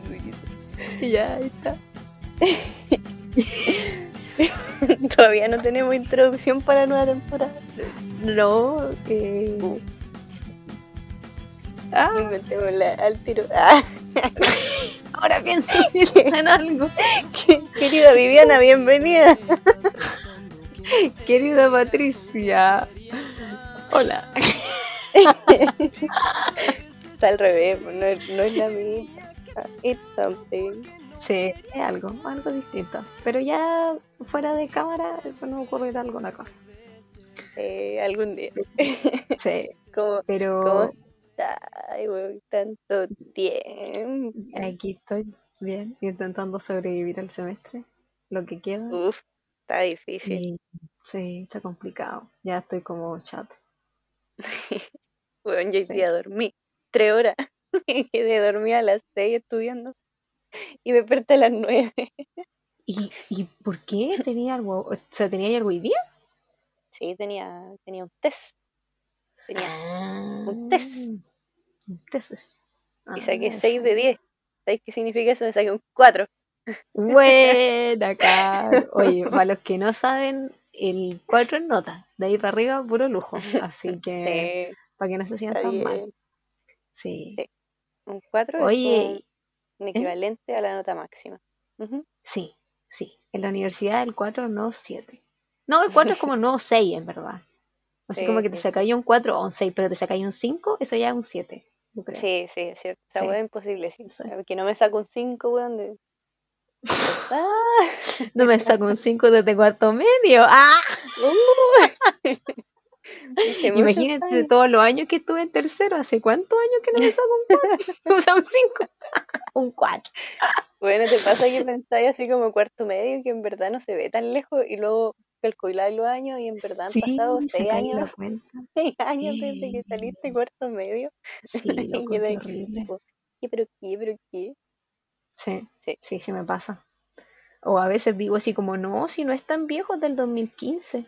ruidito, ruidito. Ya, ahí está. Todavía no tenemos introducción para la nueva temporada. No, eh... Ah. Inventémosla al tiro. Ah. Ahora pienso en algo. Querida Viviana, bienvenida. Querida Patricia. Hola. Está al revés, no no es la misma. It's something. Sí, es algo, algo distinto. Pero ya fuera de cámara, eso no ocurrirá alguna cosa. Eh, algún día. Sí, ¿Cómo, pero cómo Ay, tanto tiempo. aquí estoy bien, intentando sobrevivir al semestre, lo que queda. Uf, está difícil. Y, sí, está complicado. Ya estoy como chat. Weón, yo Sí. día dormí tres horas. Me quedé dormida a las seis estudiando. Y desperté a las nueve. ¿Y, ¿Y por qué tenía algo? O sea, ¿tenía algo hoy día? Sí, tenía, tenía un test. Tenía, Ah, un test. Un test. y saqué Ah, 6 de sí. 10. ¿Sabéis qué significa eso? Me saqué un 4. Buena, Caro. Oye, para los que no saben, el 4 es nota. De ahí para arriba, puro lujo. Así que, Sí, para que no se sientan mal. Sí. Un 4 es Oye, un equivalente a la nota máxima. Sí, sí. En la universidad el 4 no 7. No, el 4 es como no 6, en verdad. Así Sí, como que te sacáis un 4 o un 6, pero te sacáis un 5, eso ya es un 7. Yo creo. Sí, sí, es cierto. Esa Sí. es imposible. Sí. Sí. Que no me saco un 5, weón. De... Ah, No me saco un 5 desde cuarto medio. ¡Ah! uh. Imagínate time. todos los años que estuve en tercero. ¿Hace cuántos años que no me saco un 4? O sea, un 5. un 4. Bueno, te pasa que pensáis así como cuarto medio que en verdad no se ve tan lejos y luego calculáis los años y en verdad han Sí, pasado se seis cae años, la cuenta. seis años desde que saliste cuarto medio. Sí, Y loco, quedé qué ahí horrible. como, ¿Qué, pero qué, pero qué? Sí, Sí. sí, sí me pasa. O a veces digo así como, no, si no es tan viejo es del 2015.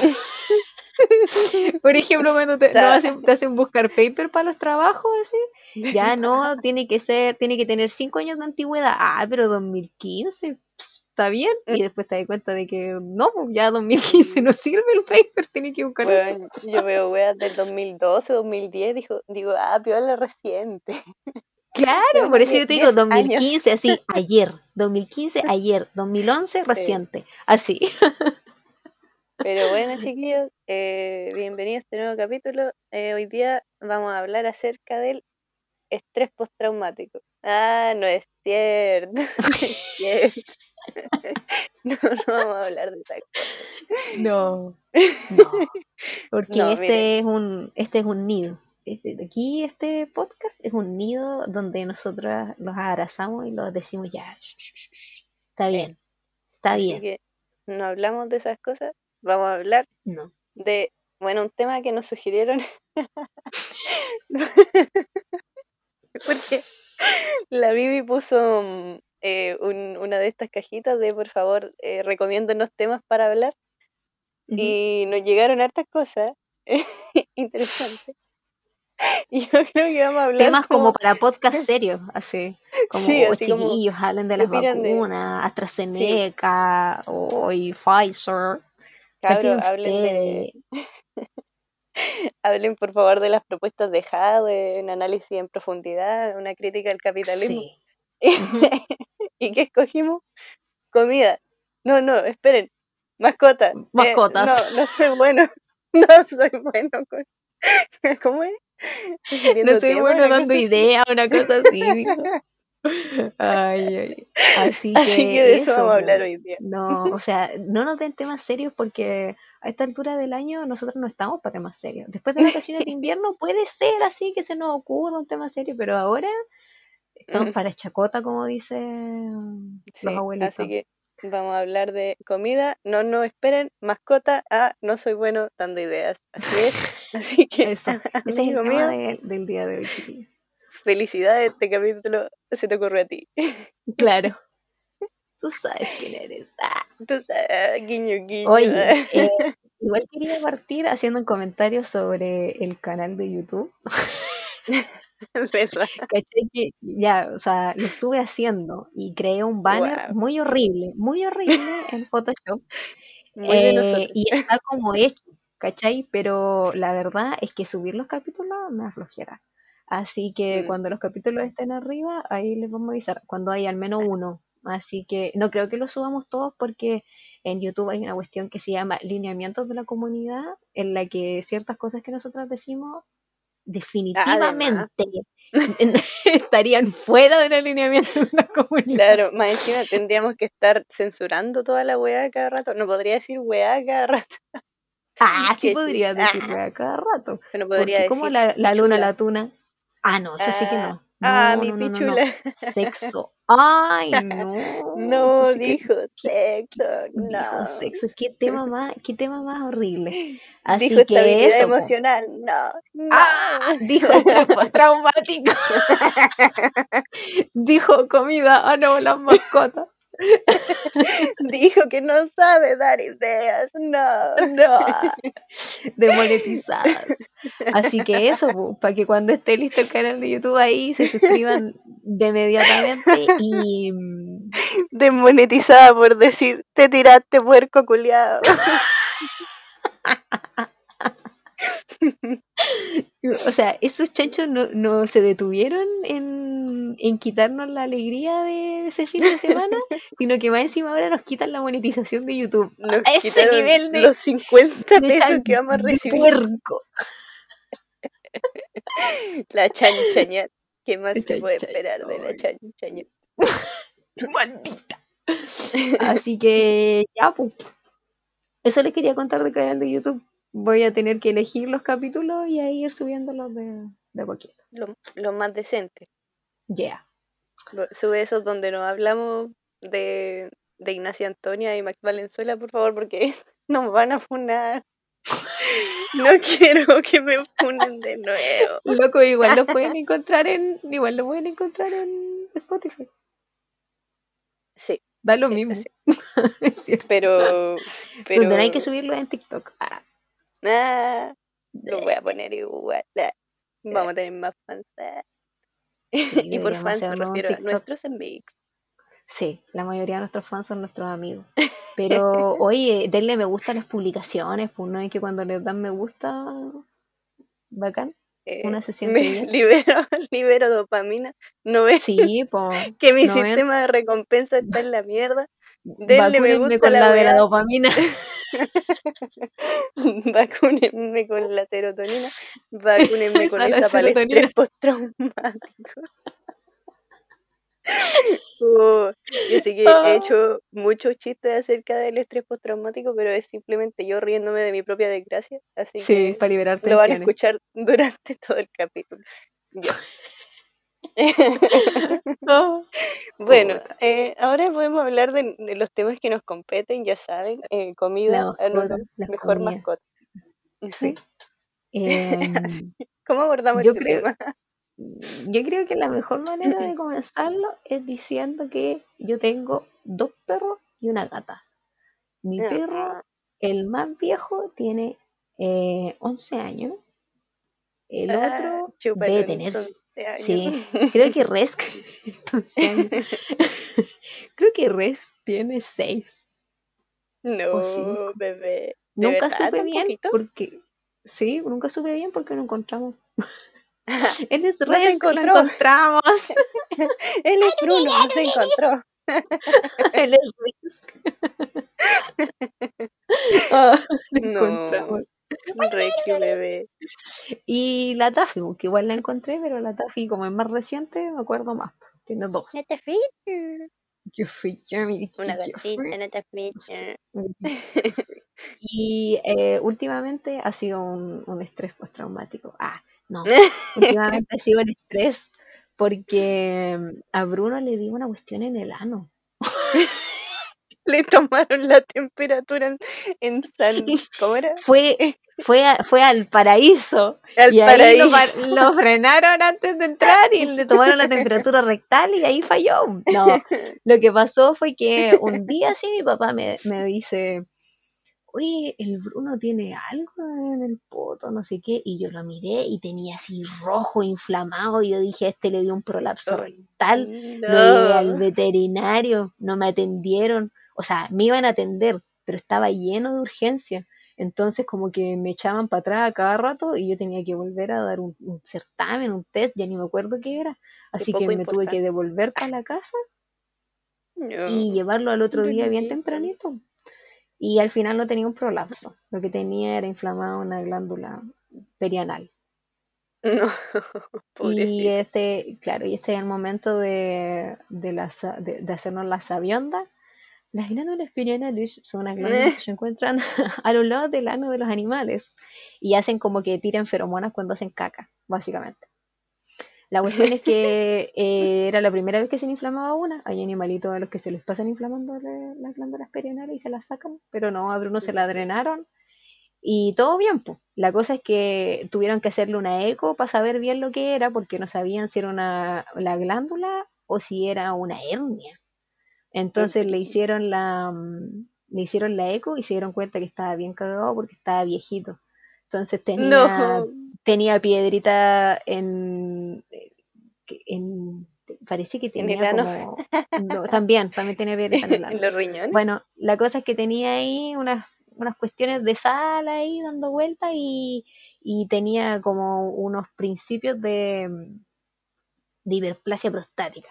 Por ejemplo, cuando te, no hacen, te hacen buscar paper para los trabajos, así, ya no, tiene que ser, tiene que tener 5 años de antigüedad. Ah, pero 2015, ps, está bien. Y después te das cuenta de que no, pues ya 2015 no sirve el paper, tiene que buscar. Bueno, yo veo weas del 2012, 2010, dijo, digo, ah, piola reciente. Claro, Bueno, por eso yo te digo 10 años. 2015, así, ayer, 2015, ayer, 2011, reciente, así. Pero bueno, chiquillos, eh, bienvenidos a este nuevo capítulo. Eh, hoy día vamos a hablar acerca del estrés postraumático. Ah, no es cierto. no es cierto. No, no vamos a hablar de esa cosa. No, no, porque No, este miren. es un, este es un nido. Este, aquí este podcast es un nido donde nosotras los abrazamos y los decimos ya, sh, sh, está bien, está Así bien. que no hablamos de esas cosas. Vamos a hablar No. de, bueno, un tema que nos sugirieron. Porque la Bibi puso mm, eh, un- una de estas cajitas de, por favor, eh, recomiéndonos temas para hablar. Y nos llegaron hartas cosas interesantes. Y yo creo que vamos a hablar Temas como para podcast serios, así, como Sí, "Oh, así como, chiquillos, hablen de ¿qué las de- vacunas, AstraZeneca, o y Pfizer. ¿Qué Cabros, hablen de, hablen por favor de las propuestas de Jade, un análisis en profundidad, una crítica al capitalismo. Sí. ¿Y qué escogimos? Comida. No, no, esperen. Mascota. Eh, Mascotas. no, no soy bueno. No soy bueno con. ¿Cómo es? No soy bueno dando ideas, una cosa así. Dijo. Ay, ay. Así que, Así que de eso, vamos a hablar hoy día. No, o sea, no nos den temas serios porque a esta altura del año nosotros no estamos para temas serios. Después de vacaciones de invierno puede ser así que se nos ocurra un tema serio, pero ahora estamos Mm. para chacota, como dicen Sí, los abuelitos. así que vamos a hablar de comida. No, no, esperen. Mascota. Ah, no soy bueno dando ideas. Así es. Así que, Eso, ese es el tema de- del día de hoy, chiquillos. Felicidades. Este capítulo se te ocurrió a ti. Claro. Tú sabes quién eres. Ah. Tú sabes, guiño, guiño. Oye, eh, igual quería partir haciendo un comentario sobre el canal de YouTube. ¿Verdad? Ya, o sea, lo estuve haciendo y creé un banner muy horrible, muy horrible en Photoshop. Eh, y está como hecho, ¿cachai? Pero la verdad es que subir los capítulos me aflojera. Así que Mm. cuando los capítulos estén arriba, ahí les vamos a avisar, cuando hay al menos uno. Así que no creo que lo subamos todos porque en YouTube hay una cuestión que se llama lineamientos de la comunidad, en la que ciertas cosas que nosotros decimos definitivamente estarían fuera del alineamiento de la comunidad. Claro, más encima tendríamos que estar censurando toda la weá cada rato. No podría decir weá cada rato. Ah, sí podrías decir ah. weá cada rato. No podría Porque como decir la, la luna, la tuna. Ah, no, eso sí que Ah, no. Ah, No, mi no, no, no, no. pichula. Sexo. Ay, no. No, sí que- dijo sexo, dijo no. sexo. Qué tema más, qué tema más horrible. Así Dijo que eso. emocional, no. no. Ah, dijo estrés postraumático. dijo comida, ah no, las mascotas. Dijo que no sabe dar ideas, no. No, demonetizadas. Así que eso, para que cuando esté listo el canal de YouTube ahí se suscriban de inmediatamente y mm, Desmonetizada por decir, te tiraste puerco culiado. o sea, esos chanchos no, no se detuvieron en, en quitarnos la alegría de ese fin de semana, sino que más encima ahora nos quitan la monetización de YouTube. Nos a ese nivel de, los 50 de pesos que vamos a de recibir. puerco. La chanchaña. ¿Qué más se puede esperar de la chanchaña? Maldita. Así que ya, pues. Eso les quería contar del canal de YouTube. Voy a tener que elegir los capítulos y ahí ir subiéndolos de, de poquito. Lo, lo más decente. Yeah. Sube esos donde nos hablamos de, de Ignacia Antonia y Max Valenzuela, por favor, porque nos van a funar. No quiero que me funen de nuevo. Loco, igual lo pueden encontrar en. Igual lo pueden encontrar en Spotify. Sí, Da lo sí, mismo. sí. es cierto. pero. pero Tendrán que subirlo en TikTok. Ah, Ah, lo voy a poner igual. Ah, Vamos a tener más fans. ah. sí, Y por fans me refiero a nuestros amigos. Sí, la mayoría de nuestros fans son nuestros amigos. Pero, oye, denle me gusta a las publicaciones, pues no es que cuando les dan me gusta, bacán. Eh, Una se siente me libero, libero dopamina. No ves Sí, que mi ¿no ven? sistema de recompensa está en la mierda. Denle me gusta con la la de la weá. dopamina. Vacúnenme con la serotonina. Vacúnenme con Esa, estrés postraumático. Oh, yo sé que Ah. he hecho muchos chistes acerca del estrés postraumático, pero es simplemente yo riéndome de mi propia desgracia. Así Sí, que para liberar lo van a tensiones. escuchar durante todo el capítulo. Ya. Ah, Bueno, eh, ahora podemos hablar de, de los temas que nos competen, ya saben, eh, comida, La la mejor comida. mascota. Sí. Em, ¿Cómo abordamos yo este creo, tema? yo creo que la mejor manera de comenzarlo es diciendo que yo tengo dos perros y una gata. Mi perro, Ah, el más viejo, tiene eh, 11 años. El ah, otro debe tener, sí, creo que Resk, entonces, creo que Resk tiene 6 No, o 5. bebé. ¿De Nunca verdad supe bien poquito? porque, sí, nunca supe bien porque no encontramos. Él es Resk, lo encontramos. Él es Bruno, no se encontró. Él es Resk. Ah, lo No, encontramos. Requiem, bebé. Y la Taffy, que igual la encontré, pero la Taffy, como es más reciente, me acuerdo más. Tiene dos. Fea, mi Una gatita, fijas. Y eh, últimamente ha sido un, un estrés postraumático. Ah, no. Últimamente ha sido un estrés porque a Bruno le di una cuestión en el ano. Le tomaron la temperatura en, en San... ¿Cómo era? Fue, fue, a- fue al paraíso. Al y ahí lo, paraíso. par- lo frenaron antes de entrar y le tomaron la temperatura rectal y ahí falló. No, lo que pasó fue que un día sí mi papá me, me dice, oye, el Bruno tiene algo en el poto, no sé qué, y yo lo miré y tenía así rojo, inflamado, y yo dije, este le dio un prolapso rectal, lo llevé al veterinario, no me atendieron, o sea, me iban a atender, pero estaba lleno de urgencia. Entonces como que me echaban para atrás a cada rato y yo tenía que volver a dar un, certamen, un test, ya ni me acuerdo qué era. Así que me tuve que devolver para la casa y llevarlo al otro día bien tempranito. Y al final no tenía un prolapso. Lo que tenía era inflamada una glándula perianal. No, y este, claro, y este es el momento de, de, de hacernos la sabionda las glándulas perianales son unas glándulas que se encuentran a los lados del ano de los animales y hacen como que tiran feromonas cuando hacen caca, básicamente. La cuestión es que eh, era la primera vez que se inflamaba una. Hay animalitos a los que se les pasan inflamando las glándulas perianales y se las sacan, pero no, a Bruno se la drenaron y todo bien. Pues. La cosa es que tuvieron que hacerle una eco para saber bien lo que era, porque no sabían si era una, la glándula o si era una hernia. Entonces le hicieron la mm, le hicieron la eco y se dieron cuenta que estaba bien cagado porque estaba viejito. Entonces tenía, tenía piedrita en, en parece que tenía como también, también tenía piedrita en el los riñones. Bueno, la cosa es que tenía ahí unas, unas cuestiones de sal ahí dando vueltas y, y tenía como unos principios de, de hiperplasia prostática.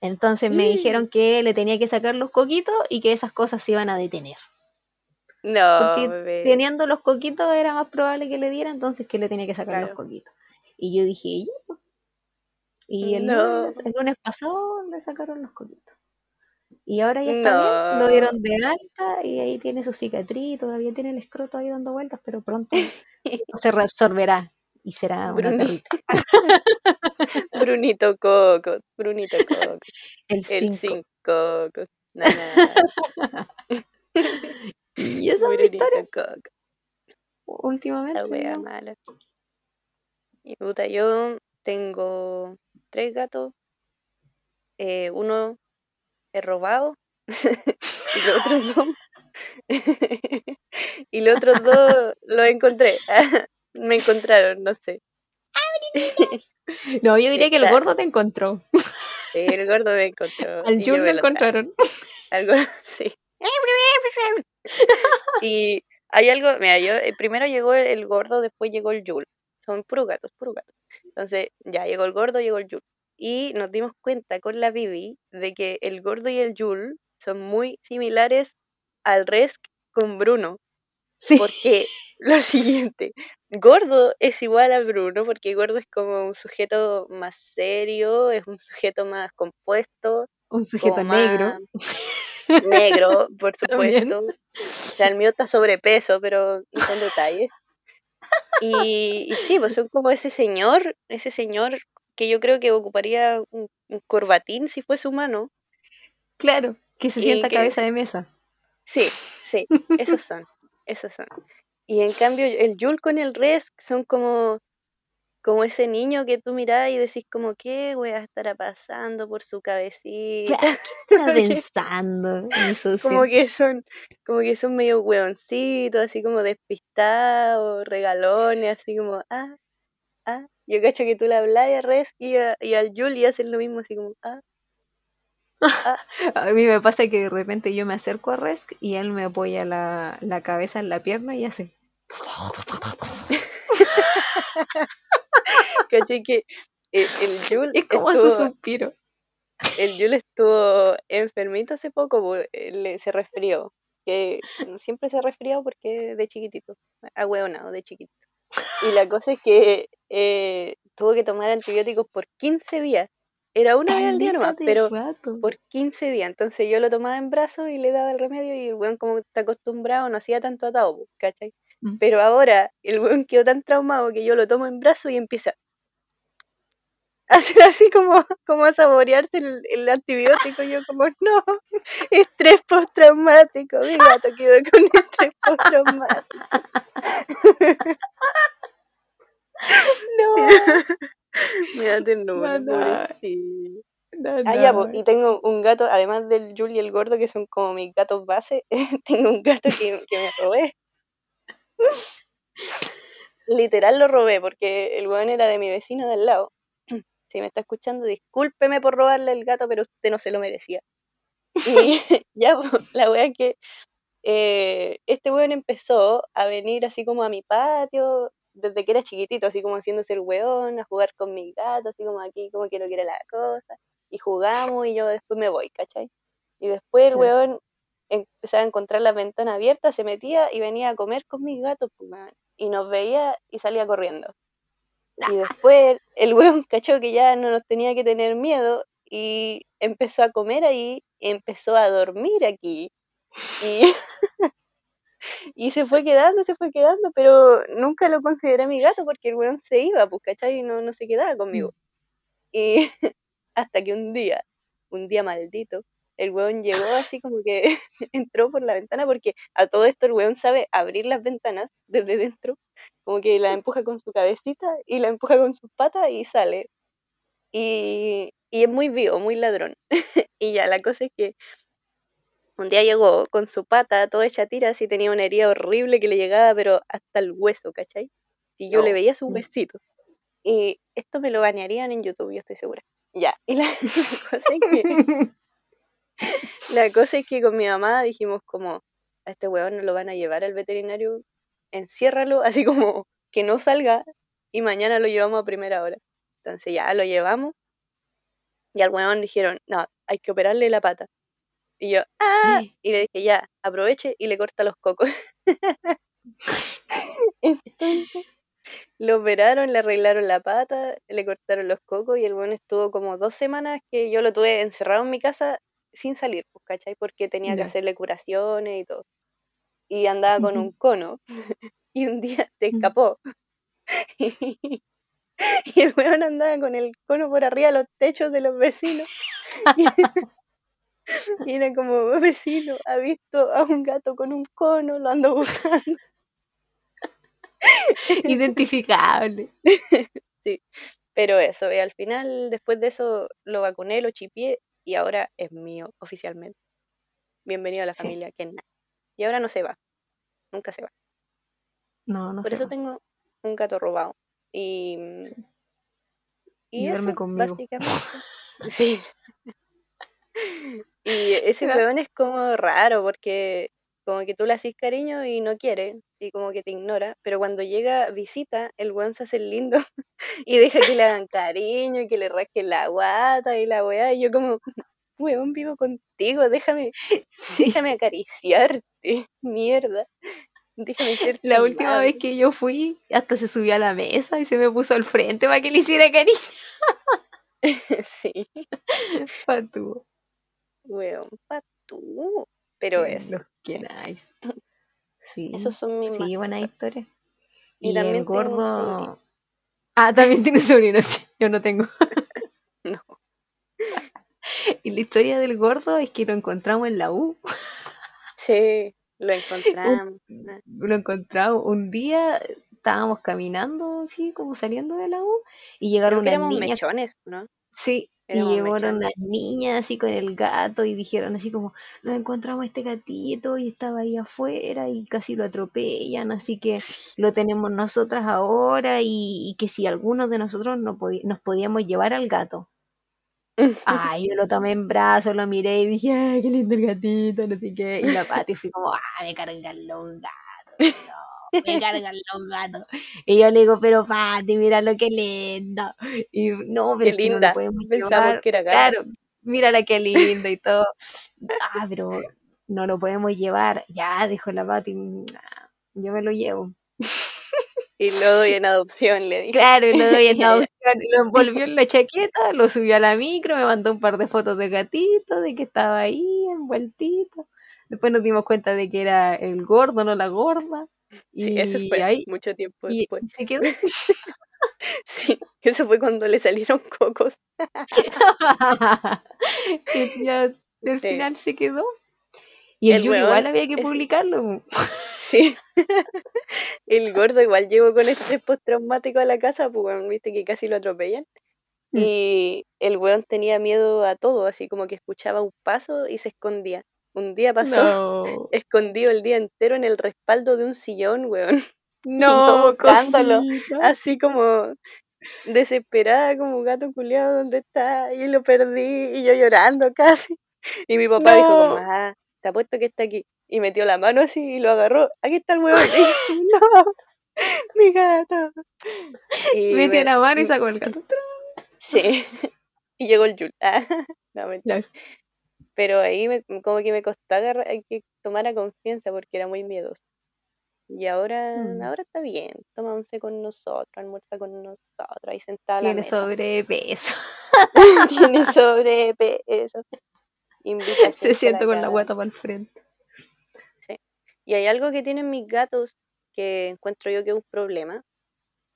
Entonces me dijeron mm. que le tenía que sacar los coquitos y que esas cosas se iban a detener. No, Porque teniendo los coquitos era más probable que le diera, entonces que le tenía que sacar los coquitos. Y yo dije, pues". Y el, lunes, pasado le sacaron los coquitos. Y ahora ya está bien, lo dieron de alta y ahí tiene su cicatriz, todavía tiene el escroto ahí dando vueltas, pero pronto se reabsorberá y será una perrita. Brunito Coco, Brunito Coco. El 5 Coco. y eso es mi historia. Coco. Últimamente. La wea mala. Y puta, yo tengo tres gatos. Eh, uno es robado. y los otros dos. y los otros dos los encontré. Me encontraron, no sé. No, yo diría que el gordo te encontró. Sí, el gordo me encontró. Al Jul me encontraron. Al gordo, sí. Y hay algo, mira, yo eh, primero llegó el gordo, después llegó el Jul. Son puros gatos, puros gatos. Entonces, ya llegó el gordo, llegó el Jul. Y nos dimos cuenta con la Bibi de que el gordo y el Jul son muy similares al Resk con Bruno. Sí. Porque lo siguiente, Gordo es igual a Bruno, porque Gordo es como un sujeto más serio, es un sujeto más compuesto. Un sujeto negro. Negro, por supuesto. O sea, el mío está sobrepeso, pero no son detalles. Y, sí, pues son como ese señor, ese señor que yo creo que ocuparía un, corbatín si fuese humano. Claro, que se sienta cabeza de mesa. Sí, sí, esos son, esos son. Y en cambio el Yul con el Resk son como, como ese niño que tú mirás y decís como, ¿qué a estará pasando por su cabecita? ¿Qué pensando? como que son, como que son medio hueoncitos, así como despistados, regalones, así como, ah, ah. Yo cacho que tú le hablas a Resk y, y al Yul y hacen lo mismo, así como, ah. A mí me pasa que de repente yo me acerco a Resk y él me apoya la, la cabeza en la pierna y hace. Caché que el, el Es como su suspiro. El Jul estuvo enfermito hace poco, se resfrió. Que siempre se resfriado porque de chiquitito, ahueonado de chiquitito. Y la cosa es que eh, tuvo que tomar antibióticos por 15 días. Era una vez al día nomás, pero por 15 días. Entonces yo lo tomaba en brazos y le daba el remedio y el weón como está acostumbrado no hacía tanto atado, ¿cachai? Mm. Pero ahora el weón quedó tan traumado que yo lo tomo en brazos y empieza a hacer así como, como a saborearse el, antibiótico. Yo como, no, estrés postraumático. Mi gato quedó con estrés postraumático. No. Me da ternura, sí. Ah, ya, po, y tengo un gato, además del Julie y el gordo, que son como mis gatos base, tengo un gato que, que me robé. Literal lo robé, porque el weón era de mi vecino de al lado. Si me está escuchando, discúlpeme por robarle el gato, pero usted no se lo merecía. Y ya, la wea es que eh, este weón empezó a venir así como a mi patio, desde que era chiquitito, así como haciéndose el weón, a jugar con mi gato, así como aquí, como que no quiere la cosa. Y jugamos y yo después me voy, ¿cachai? Y después el weón empezaba a encontrar la ventana abierta, se metía y venía a comer con mis gatos, pues. Y nos veía y salía corriendo. Y después el weón cachó que ya no nos tenía que tener miedo y empezó a comer ahí, empezó a dormir aquí. Y, y se fue quedando, se fue quedando, pero nunca lo consideré mi gato porque el weón se iba, pues, ¿cachai? Y no, no se quedaba conmigo. Y hasta que un día, un día maldito, el weón llegó así como que entró por la ventana porque a todo esto el weón sabe abrir las ventanas desde dentro, como que la empuja con su cabecita y la empuja con sus patas y sale. Y, y es muy vivo, muy ladrón. y ya, la cosa es que un día llegó con su pata toda hecha tiras y tenía una herida horrible que le llegaba pero hasta el hueso, ¿cachai? Y yo le Oh, veía su huesito. Y esto me lo banearían en YouTube, yo estoy segura. Ya, y la, la cosa es que, la cosa es que con mi mamá dijimos como, a este weón no lo van a llevar al veterinario, enciérralo, así como que no salga y mañana lo llevamos a primera hora. Entonces ya lo llevamos y al weón dijeron, no, hay que operarle la pata. Y yo, ah, y le dije, ya, aproveche y le corta los cocos. Entonces lo operaron, le arreglaron la pata, le cortaron los cocos y el bueno estuvo como dos semanas que yo lo tuve encerrado en mi casa sin salir, pues, ¿cachai? Porque tenía que hacerle curaciones y todo. Y andaba con un cono y un día se escapó. Y, el weón andaba con el cono por arriba de los techos de los vecinos. Y, era como, vecino, ha visto a un gato con un cono, lo ando buscando. Identificable. Sí, pero eso, y al final, después de eso, lo vacuné, lo chipié y ahora es mío oficialmente. Bienvenido a la Sí. familia Ken. Y ahora no se va, nunca se va. No, no Por eso tengo un gato robado. Y, Sí. y Y eso, conmigo. básicamente. Sí. Y ese weón es como raro porque como que tú le haces cariño y no quiere, y como que te ignora, pero cuando llega visita, el weón se hace lindo y deja que le hagan cariño y que le rasquen la guata y la weá, y yo como, weón, vivo contigo, déjame, Sí. déjame acariciarte, mierda, déjame ser La última vez madre". que yo fui, hasta se subió a la mesa y se me puso al frente para que le hiciera cariño. Sí, Patu. Weón, pa' tú. Pero eso, nice. Sí. esos son mis Sí, buena historia. Y Y, también el gordo. Ah, también tiene sobrino, sí. Yo no tengo. No. Y la historia del gordo es que lo encontramos en la U. Sí, lo encontramos. Lo encontramos un día, estábamos caminando así, como saliendo de la U, y llegaron Creo que unas éramos niñas. mechones, ¿no? Sí, y llegaron mechones. unas niñas así con el gato y dijeron así como, nos encontramos este gatito y estaba ahí afuera y casi lo atropellan, así que lo tenemos nosotras ahora y, y que si alguno de nosotros no nos podíamos llevar al gato. Ay, yo lo tomé en brazos, lo miré y dije, ay, qué lindo el gatito, no sé qué. Y la Pati fue como, ah, me cargan los gatos, no, me cargan los gatos. Y yo le digo, pero Pati, mira lo que lindo. Y no, pero Qué es que no lo linda. podemos Pensamos llevar. que era. Claro, mírala qué lindo y todo. Ah, pero no lo podemos llevar. Ya, dijo la Pati, "Ah, yo me lo llevo. Y lo doy en adopción, le dije. Claro, y lo doy en adopción, lo envolvió en la chaqueta, lo subió a la micro, me mandó un par de fotos del gatito, de que estaba ahí envueltito. Después nos dimos cuenta de que era el gordo, no la gorda. Sí, eso Y fue ahí mucho tiempo y, después. y se quedó. Sí, eso fue cuando le salieron cocos. Y ya al Sí. final se quedó. Y el, El Yuri igual había que publicarlo. Sí. El gordo igual llegó con estrés postraumático a la casa, pues viste que casi lo atropellan. Mm. Y el weón tenía miedo a todo, así como que escuchaba un paso y se escondía. Un día pasó No, escondido el día entero en el respaldo de un sillón, weón. no, buscándolo. Así como desesperada, como gato culiado, ¿dónde está? Y lo perdí, y yo llorando casi. Y mi papá dijo como, ah, te apuesto que está aquí. Y metió la mano así y lo agarró. Aquí está el yo, no, mi gato. Y Metió me- la mano y sacó el gato. Sí. Y llegó el Yul. Ah, no, mentira. Pero ahí me, como que me agarrar, hay que tomar confianza porque era muy miedoso. Y ahora, Mm. ahora está bien, toma once con nosotros, almuerza con nosotros, ahí sentada Tiene sobrepeso. Tiene sobrepeso. Invita Se siente con la guata para el frente. Y hay algo que tienen mis gatos que encuentro yo que es un problema,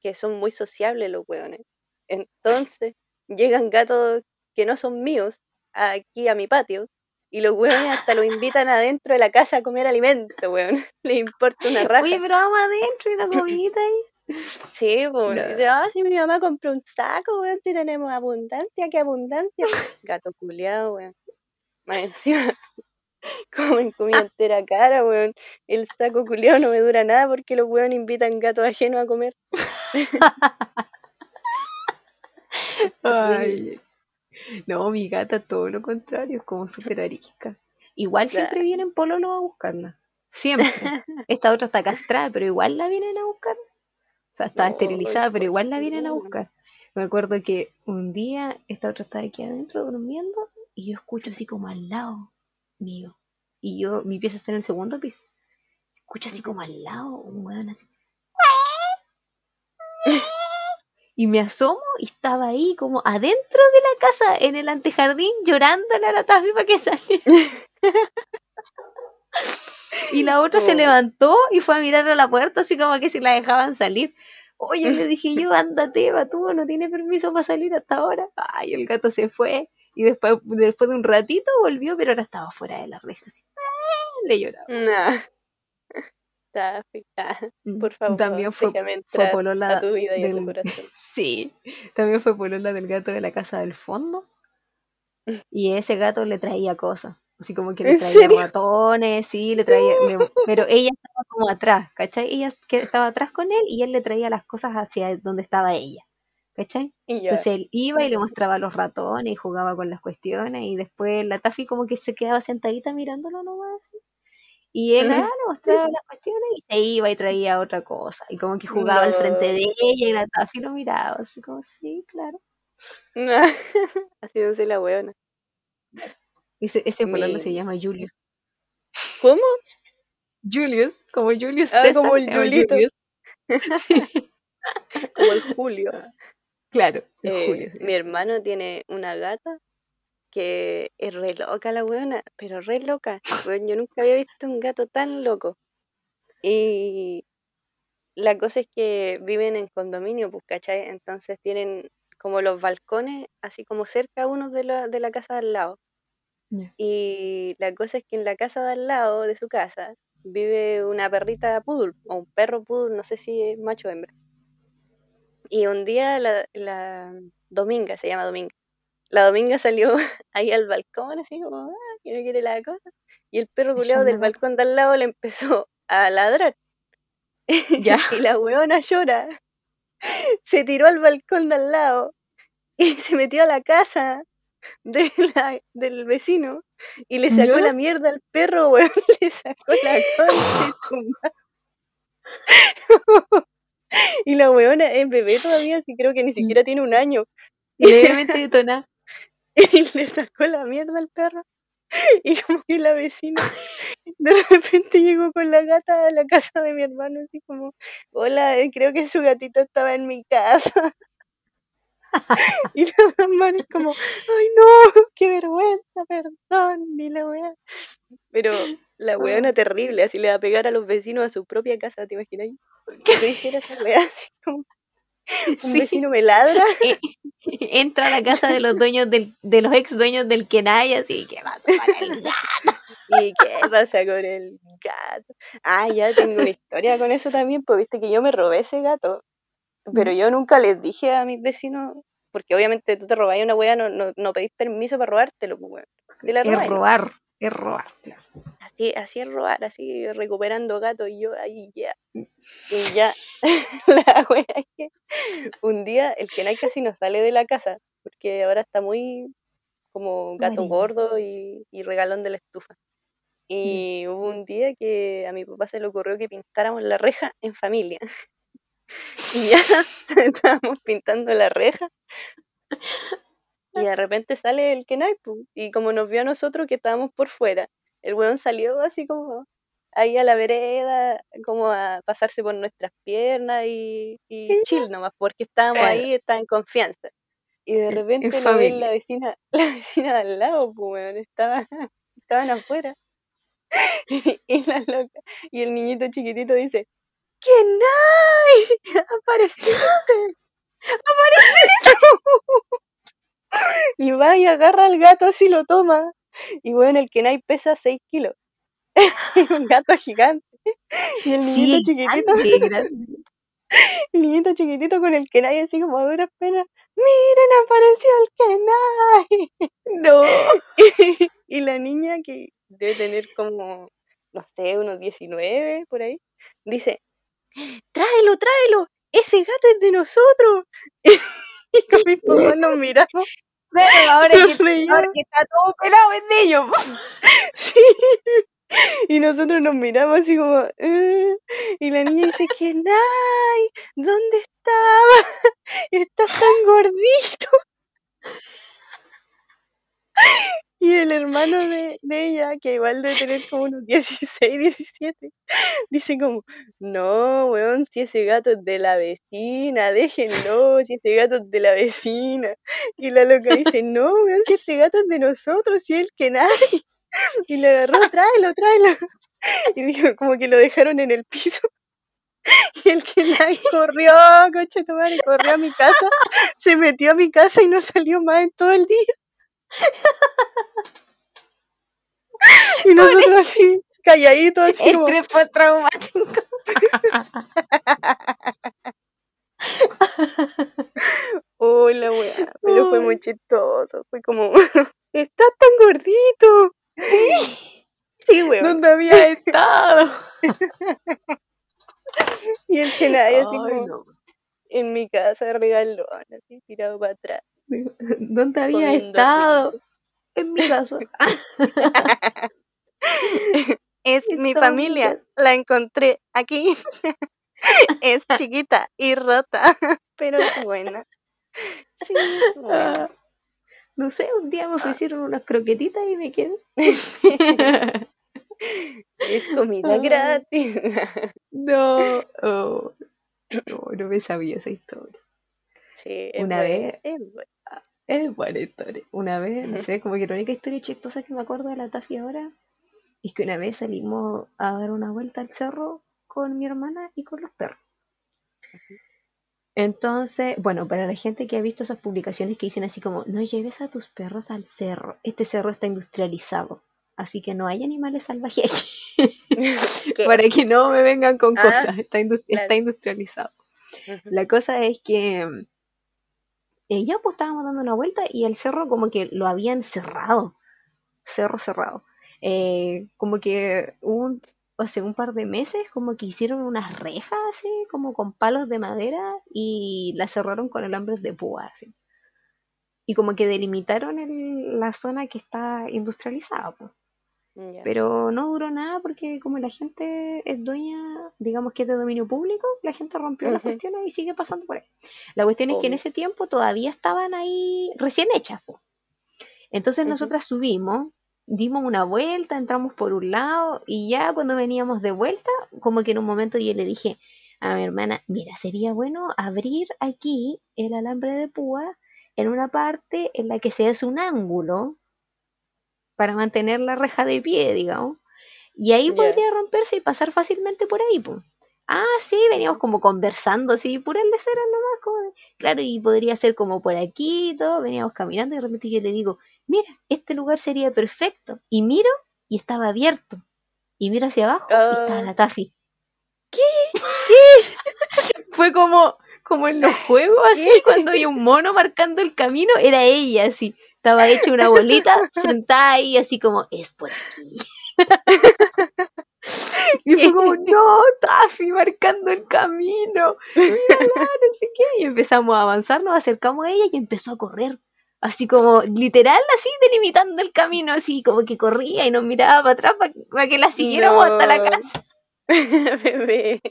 que son muy sociables los hueones. Entonces, llegan gatos que no son míos aquí a mi patio y los hueones hasta los invitan adentro de la casa a comer alimento, hueón. Les importa una raja. Oye, pero vamos adentro y una comidita ahí. Sí, pues, No. dice, ah, si mi mamá compró un saco, weón, si tenemos abundancia, qué abundancia. Gato culiado, weón. Más encima, comen comida entera cara, weón. El saco culiado no me dura nada porque los weón invitan gatos ajenos a comer. Ay. No, mi gata todo lo contrario, es como súper arisca. Igual siempre vienen pololos a buscarla. Siempre. Esta otra está castrada, pero igual la vienen a buscar. O sea, está No, esterilizada, pero igual la vienen a buscar. Me acuerdo que un día esta otra estaba aquí adentro durmiendo y yo escucho así como al lado mío. Y yo, mi pieza está en el segundo piso. Escucho así como al lado un weón así. Y me asomo y estaba ahí como adentro de la casa, en el antejardín, llorándole a la Tafi para que saliera. Y la otra se levantó y fue a mirar a la puerta, así como que si la dejaban salir. Oye, le dije yo, ándate, tú no tiene permiso para salir hasta ahora. Ay, el gato se fue. Y después, después de un ratito volvió, pero ahora estaba fuera de las rejas. así. Le lloraba. Nah. Está afectada. Por favor, También fue, polola a tu vida y a tu del- corazón. Sí, también fue polola del gato de la casa del fondo. Y ese gato le traía cosas. Así como que le ¿En traía ratones, sí, le traía. le- pero ella estaba como atrás, ¿cachai? Ella estaba atrás con él y él le traía las cosas hacia donde estaba ella, ¿cachai? Entonces él iba y le mostraba los ratones y jugaba con las cuestiones. Y después la Taffy como que se quedaba sentadita mirándolo nomás. así. Y él ah, le mostraba las cuestiones y se iba y traía otra cosa. Y como que jugaba al frente No. de ella y la Taffy lo miraba. Así como, sí, claro. Nah. Haciéndose la weona. Ese, ese se llama Julius. ¿Cómo? Julius, como Julius Ah, César, como el. Julius. Como el Julio. Claro, el Eh, Julio. sí. mi hermano tiene una gata que es re loca la weona, pero re loca. Weón, yo nunca había visto un gato tan loco. Y la cosa es que viven en condominio, pues, ¿cachai? Entonces tienen como los balcones, así como cerca unos de la, de la casa de al lado. Y la cosa es que en la casa de al lado de su casa vive una perrita poodle, o un perro poodle, no sé si es macho o hembra. Y un día la, la Dominga, se llama Dominga, la Dominga salió ahí al balcón, así como, ah, que no quiere la cosa. Y el perro culeado del balcón de al lado le empezó a ladrar. Ya. y la weona llora. Se tiró al balcón de al lado y se metió a la casa de la- del vecino y le sacó la mierda al perro, weón. Le sacó la concha. Y la weona es bebé todavía, sí creo que ni siquiera tiene un año. Levemente detonada. Y le sacó la mierda al perro. Y como que la vecina de repente llegó con la gata a la casa de mi hermano, así como, hola, eh, creo que su gatito estaba en mi casa. Y la mamá es como, ay no, qué vergüenza, perdón, y la wea. Pero la weona terrible, así le va a pegar a los vecinos a su propia casa, ¿te imaginas? Que hiciera esa wea, así como, un Sí. vecino me ladra. Entra a la casa de los dueños del, de los ex dueños del Kenai, así, ¿qué pasa con el gato? ¿Y qué pasa con el gato? Ah, ya tengo una historia con eso también, pues viste que yo me robé ese gato, pero yo nunca les dije a mis vecinos porque obviamente tú te robáis una weá, no, no, no pedís permiso para robártelo, pues, weón. Es robar, es robar. claro. Así, así es robar, así recuperando gatos y yo ahí ya. Y ya, la wea es que un día el Kenai casi no sale de la casa, porque ahora está muy como gato gordo y, y regalón de la estufa. Y hubo un día que a mi papá se le ocurrió que pintáramos la reja en familia. Y ya estábamos pintando la reja. Y de repente sale el Kenai, y como nos vio a nosotros que estábamos por fuera, el weón salió así como ahí a la vereda, como a pasarse por nuestras piernas y, y chill nomás, porque estábamos ahí, estaba en confianza. Y de En- en repente lo ve la vecina, la vecina de al lado, pues weón, estaba, estaban afuera. Y, y la loca, y el niñito chiquitito dice, ¡Kenai! ¡Apareciste! Y va y agarra al gato así lo toma. Y bueno, el Kenai pesa 6 kilos. Es un gato gigante. Y el niñito Sí, chiquitito, grande, grande. el niñito chiquitito con el Kenai así como a duras penas. ¡Miren, apareció el Kenai! No. Y la niña que debe tener como, no sé, unos 19 por ahí, dice, tráelo, tráelo, ese gato es de nosotros. Y con mis papás nos miramos. Pero ahora que, ahora que está todo pelado de ellos. Sí. Y nosotros nos miramos así como, "Eh", y la niña dice, Kenai, ¿dónde estaba? Estás tan gordito. Y el hermano de, de ella, que igual debe tener como unos 16, 17, dice como, no, weón, si ese gato es de la vecina, déjenlo, si ese gato es de la vecina. Y la loca dice, no, weón, si este gato es de nosotros, si es el Kenai. Y le agarró, tráelo, tráelo. Y dijo, como que lo dejaron en el piso. Y el Kenai corrió, coche tu madre, corrió a mi casa, se metió a mi casa y no salió más en todo el día. Y nosotros así, calladitos, así como, Estrés postraumático. uy, la weá, pero fue muy chistoso, fue como, estás tan gordito. Sí, weón. ¿Dónde había estado? Y el Kenai así como no. en mi casa regalón, así tirado para atrás. ¿Dónde había comiendo estado? En mi casa. Es mi familia, bien. la encontré aquí. es chiquita y rota, pero es buena. Sí, es buena. Ah, No sé, un día me ofrecieron unas croquetitas y me quedé. Es comida Ay. gratis. No, oh, no, no me sabía esa historia. Sí, Una buena, vez- es buena. Es buena historia. Una vez, no sé, como que la única historia chistosa que me acuerdo de la Tafi ahora es que una vez salimos a dar una vuelta al cerro con mi hermana y con los perros. Entonces, bueno, para la gente que ha visto esas publicaciones que dicen así como, no lleves a tus perros al cerro, este cerro está industrializado, así que no hay animales salvajes aquí, para que no me vengan con Ah, cosas, está, industrializado. La cosa es que eh, ya pues estábamos dando una vuelta y el cerro como que lo habían cerrado, cerro cerrado. Eh, como que un, hace un par de meses como que hicieron unas rejas así, como con palos de madera y las cerraron con alambres de púa así. Y como que delimitaron el- la zona que está industrializada, pues. Pero no duró nada porque como la gente es dueña, digamos que es de dominio público, la gente rompió las cuestiones y sigue pasando por ahí. La cuestión es que en ese tiempo todavía estaban ahí recién hechas. po. Entonces nosotras subimos, dimos una vuelta, entramos por un lado y ya cuando veníamos de vuelta, como que en un momento yo le dije a mi hermana, mira, sería bueno abrir aquí el alambre de púa en una parte en la que se hace un ángulo para mantener la reja de pie, digamos. Y ahí podría romperse y pasar fácilmente por ahí, pues. Ah, sí, veníamos como conversando así, puras leceras nomás, como de- claro, y podría ser como por aquí y todo, veníamos caminando y de repente yo le digo, mira, este lugar sería perfecto. Y miro y estaba abierto. Y miro hacia abajo y estaba Ah. la Tafi. ¿Qué? Fue como, como en los juegos, así, cuando hay un mono marcando el camino, era ella, así. Estaba hecha una bolita, sentada ahí, así como, es por aquí. y fue como, no, Taffy, marcando el camino. Mírala, no sé qué. Y empezamos a avanzar, nos acercamos a ella y empezó a correr. Así como, literal, así delimitando el camino, así como que corría y nos miraba para atrás para, que la siguiéramos hasta la casa. Bebé.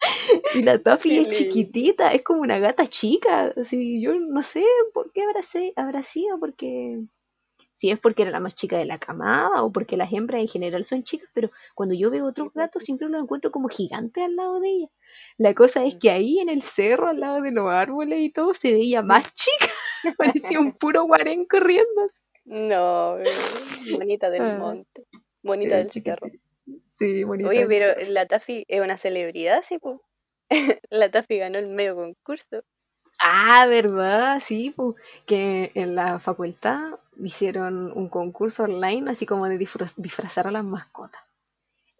Y la Taffy es chiquitita, es como una gata chica. Así, yo no sé por qué habrá, habrá sido, porque si es porque era la más chica de la camada o porque las hembras en general son chicas, pero cuando yo veo otros gatos siempre los encuentro como gigantes al lado de ella. La cosa es que ahí en el cerro, al lado de los árboles y todo, se veía más chica. Parecía un puro guarén corriendo. No, bonita del ah. monte, bonita del chicarro. Sí, bonita. Oye, pero la Taffy es una celebridad, sí, pues. la Taffy ganó el medio concurso. Ah, ¿verdad? Sí, pues, que en la facultad hicieron un concurso online así como de disfrazar a las mascotas.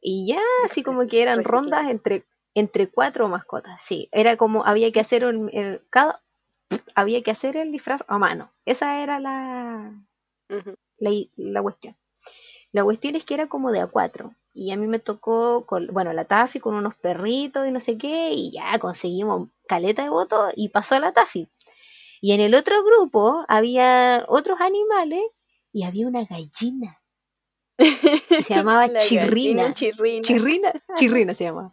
Y ya, así como que eran rondas entre, entre cuatro mascotas, sí. Era como, había que hacer el, cada, había que hacer el disfraz a mano. Esa era la, la, la, cuestión. La cuestión es que era como de a cuatro. Y a mí me tocó, con, bueno, la Taffy con unos perritos y no sé qué, y ya conseguimos caleta de votos y pasó a la Taffy. Y en el otro grupo había otros animales y había una gallina. Se llamaba chirrina. chirrina. Chirrina. se llamaba.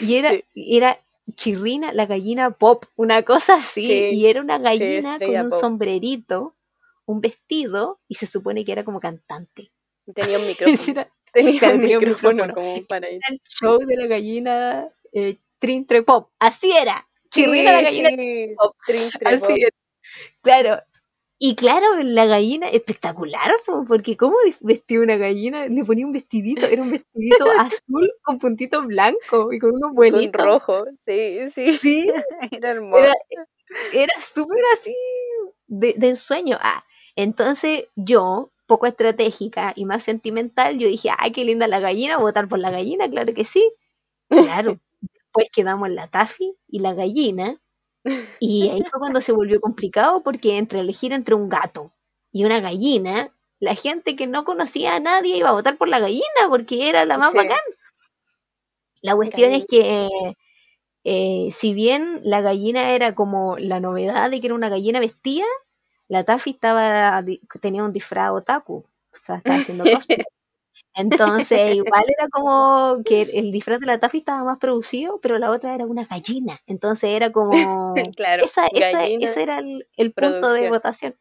Y era, era chirrina, la gallina pop, una cosa así. y era una gallina con un sombrerito, un vestido, y se supone que era como cantante. Tenía un micrófono. Tenía, un micrófono, como para ir. el show de la gallina eh, Trintre Pop. Así era. Chirrina la gallina. Pop. Así era. Claro. Y claro, la gallina, espectacular, porque ¿cómo vestía una gallina? Le ponía un vestidito, era un vestidito azul con puntitos blancos y con unos vuelitos. Con rojo, sí, sí. Sí, era hermoso. Era, súper así de, de ensueño. Ah, entonces yo, poco estratégica y más sentimental, yo dije, ay, qué linda la gallina, votar por la gallina, claro que sí. Claro, después quedamos en la Taffy y la gallina, y ahí fue cuando se volvió complicado porque entre elegir entre un gato y una gallina, la gente que no conocía a nadie iba a votar por la gallina porque era la más bacán. La cuestión es que eh, si bien la gallina era como la novedad de que era una gallina vestida, la Taffy estaba, tenía un disfraz otaku, o sea, estaba haciendo cosplay. Entonces, igual era como que el disfraz de la Taffy estaba más producido, pero la otra era una gallina. Entonces era como. claro, esa, ese era el, punto de votación.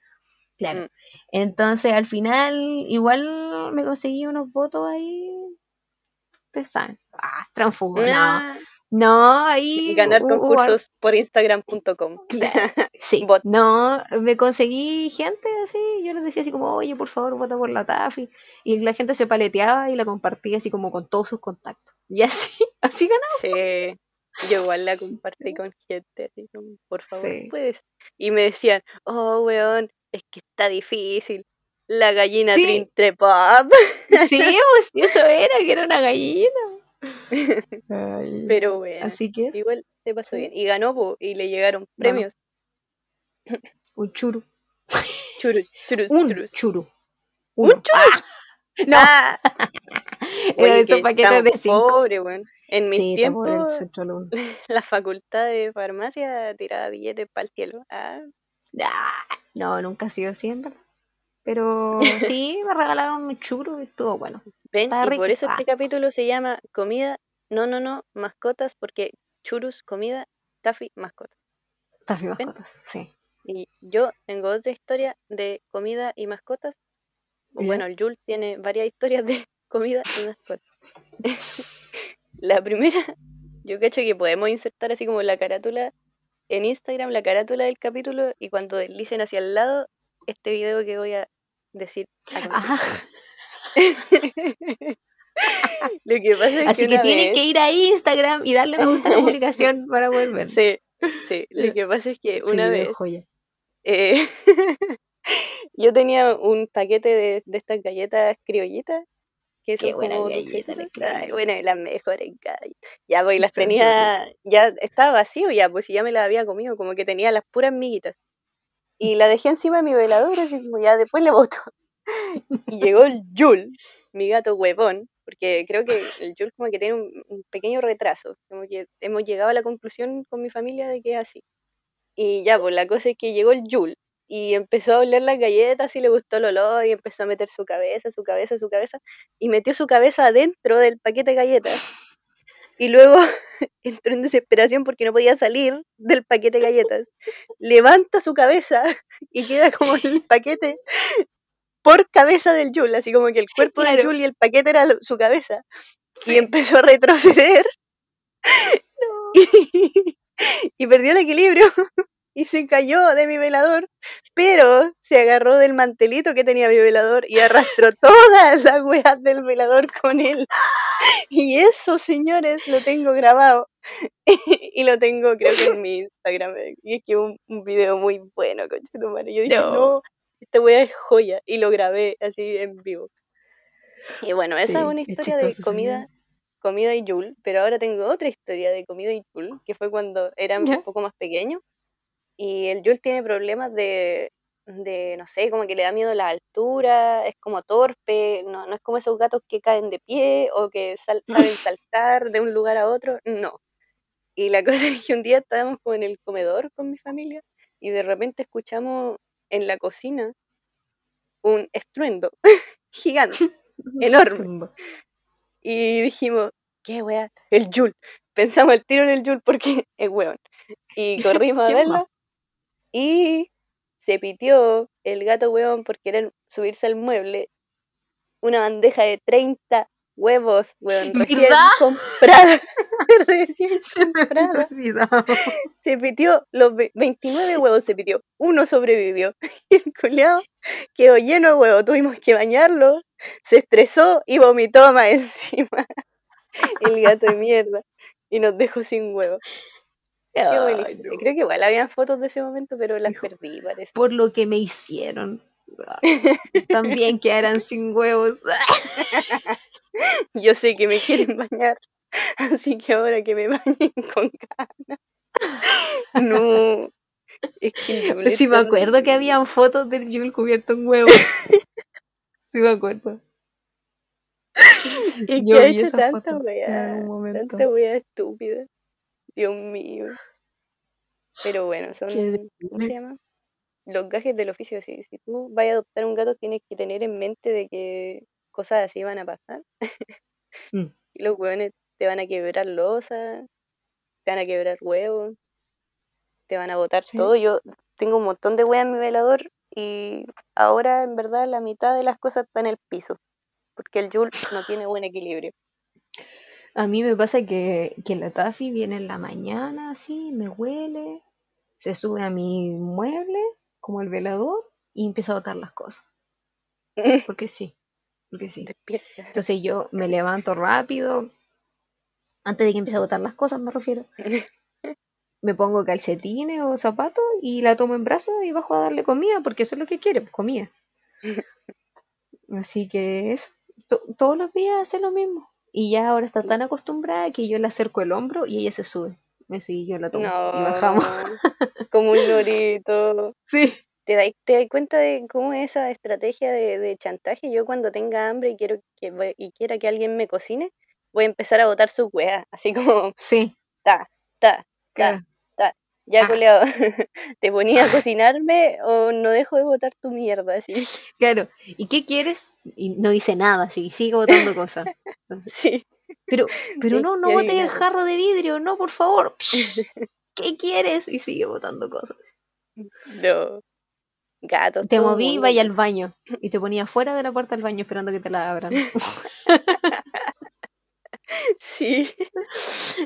Claro. Mm. Entonces, al final, igual me conseguí unos votos ahí. Ustedes Ah, transfugo. No. No, ahí. Ganar concursos por Instagram.com. Sí. no, me conseguí gente así. Yo les decía así como, oye, por favor, vota por la TAFI. Y la gente se paleteaba y la compartía así como con todos sus contactos. Y así, así ganaba. Sí. Yo igual la compartí con gente, así como, por favor, puedes. Y me decían, oh, weón, es que está difícil. La gallina sí. pop. Sí, pues eso era, que era una gallina. Pero bueno, así que igual se pasó bien. Y ganó y le llegaron premios. Un churu. Churus, churus, un churus. churu. Un churu. ¡Ah! No. Ah. Era esos paquetes de cinco. Pobre, bueno. En mis tiempos, la facultad de farmacia tiraba billetes para el cielo. Ah. No, nunca ha sido siempre. Pero sí, me regalaron un churro y estuvo bueno. Ven, y por eso este ah. capítulo se llama Comida, no, no, no, mascotas, porque churros, comida, taffy, mascotas. Taffy, mascotas, sí. Y yo tengo otra historia de comida y mascotas. Bueno, el Jul tiene varias historias de comida y mascotas. la primera, yo cacho que podemos insertar así como la carátula en Instagram, la carátula del capítulo, y cuando deslicen hacia el lado, este video que voy a decir. Lo que pasa es Así que, tienen que ir a Instagram y darle me gusta a la publicación para volver. Sí, sí. Lo que pasa es que una vez. Eh, yo tenía un paquete de, de estas galletas criollitas que Qué son buena como galleta, dulcecitas. las Ay, bueno, las mejores galletas. Ya, pues, las Son tenía, ya estaba vacío ya, pues, ya me las había comido, como que tenía las puras miguitas. Y la dejé encima de mi velador, así como ya después le boto. Y llegó el Jul, mi gato huevón, porque creo que el Jul como que tiene un, pequeño retraso, como que hemos llegado a la conclusión con mi familia de que es así. Y ya, pues la cosa es que llegó el Jul y empezó a oler las galletas y le gustó el olor y empezó a meter su cabeza, su cabeza, su cabeza y metió su cabeza adentro del paquete de galletas. Y luego entró en desesperación porque no podía salir del paquete de galletas. Levanta su cabeza y queda como el paquete por cabeza del Jul, así como que el cuerpo del Claro. Jul y el paquete era su cabeza. Y empezó a retroceder y, y perdió el equilibrio y se cayó de mi velador, pero se agarró del mantelito que tenía mi velador y arrastró todas las weas del velador con él. Y eso, señores, lo tengo grabado y lo tengo creo que en mi Instagram. Y es que un, un video muy bueno, conchetumare. Yo dije, No. no, esta wea es joya y lo grabé así en vivo. Y bueno, esa Sí, es una es historia de chistoso ese comida comida y Yul, pero ahora tengo otra historia de comida y Yul, que fue cuando era Ya. un poco más pequeño. Y el Yul tiene problemas de, de, no sé, como que le da miedo la altura, es como torpe, no, no es como esos gatos que caen de pie o que sal- saben saltar de un lugar a otro, no. Y la cosa es que un día estábamos como en el comedor con mi familia y de repente escuchamos en la cocina un estruendo gigante. Enorme. Y dijimos, ¿qué wea? El Yul. Pensamos el tiro en el Yul porque es weón. Y corrimos a ¿Quién verlo. Y se pitió el gato weón por querer subirse al mueble una bandeja de 30 huevos, weón, recién ¿Verdad? compradas. recién Se me pitió, los ve- 29 huevos se pitió, uno sobrevivió. Y el culiao quedó lleno de huevos, tuvimos que bañarlo, se estresó y vomitó más encima. El gato de mierda. Y nos dejó sin huevos. Qué Ay, no. Creo que igual habían fotos de ese momento, pero las Hijo. perdí, parece. Por lo que me hicieron. También quedarán sin huevos. Yo sé que me quieren bañar, así que ahora que me bañen con ganas. No, es que Sí me acuerdo que habían fotos del Jul cubierto en huevos. Sí me acuerdo. Es Yo que ha vi hecho esa tanta foto weá, tanta weá estúpida. Dios mío. Pero bueno, son, ¿cómo se llama? Los gajes del oficio. Si, si tú vas a adoptar un gato, tienes que tener en mente de que cosas así van a pasar. Mm. Y los hueones te van a quebrar losas, te van a quebrar huevos, te van a botar Sí. todo. Yo tengo un montón de weas en mi velador y ahora en verdad la mitad de las cosas está en el piso. Porque el Jul no tiene buen equilibrio. A mí me pasa que, que la Taffy viene en la mañana así, me huele, se sube a mi mueble, como el velador, y empieza a botar las cosas. Porque sí, porque sí. Entonces yo me levanto rápido, antes de que empiece a botar las cosas me refiero. Me pongo calcetines o zapatos y la tomo en brazos y bajo a darle comida, porque eso es lo que quiere, pues, comida. Así que eso, to- todos los días hace lo mismo. Y ya ahora está tan acostumbrada que yo le acerco el hombro y ella se sube. Así yo la tomo y bajamos. Como un lorito. Sí. ¿Te das, te das cuenta de cómo es esa estrategia de, de chantaje? Yo cuando tenga hambre y quiero que y quiera que alguien me cocine, voy a empezar a botar sus weas, así como Sí, ta, ta, claro. ya Ah. culeado, ¿te ponía a cocinarme o no dejo de botar tu mierda? Así, Claro. ¿Y qué quieres? Y no dice nada, sí, sigue botando cosas. Entonces, sí. Pero, pero no, no ya bote el jarro de vidrio, no, por favor. ¿Qué quieres? Y sigue botando cosas. No. Gatos. Te moví y vaya al baño. Y te ponía fuera de la puerta del baño esperando que te la abran. Sí.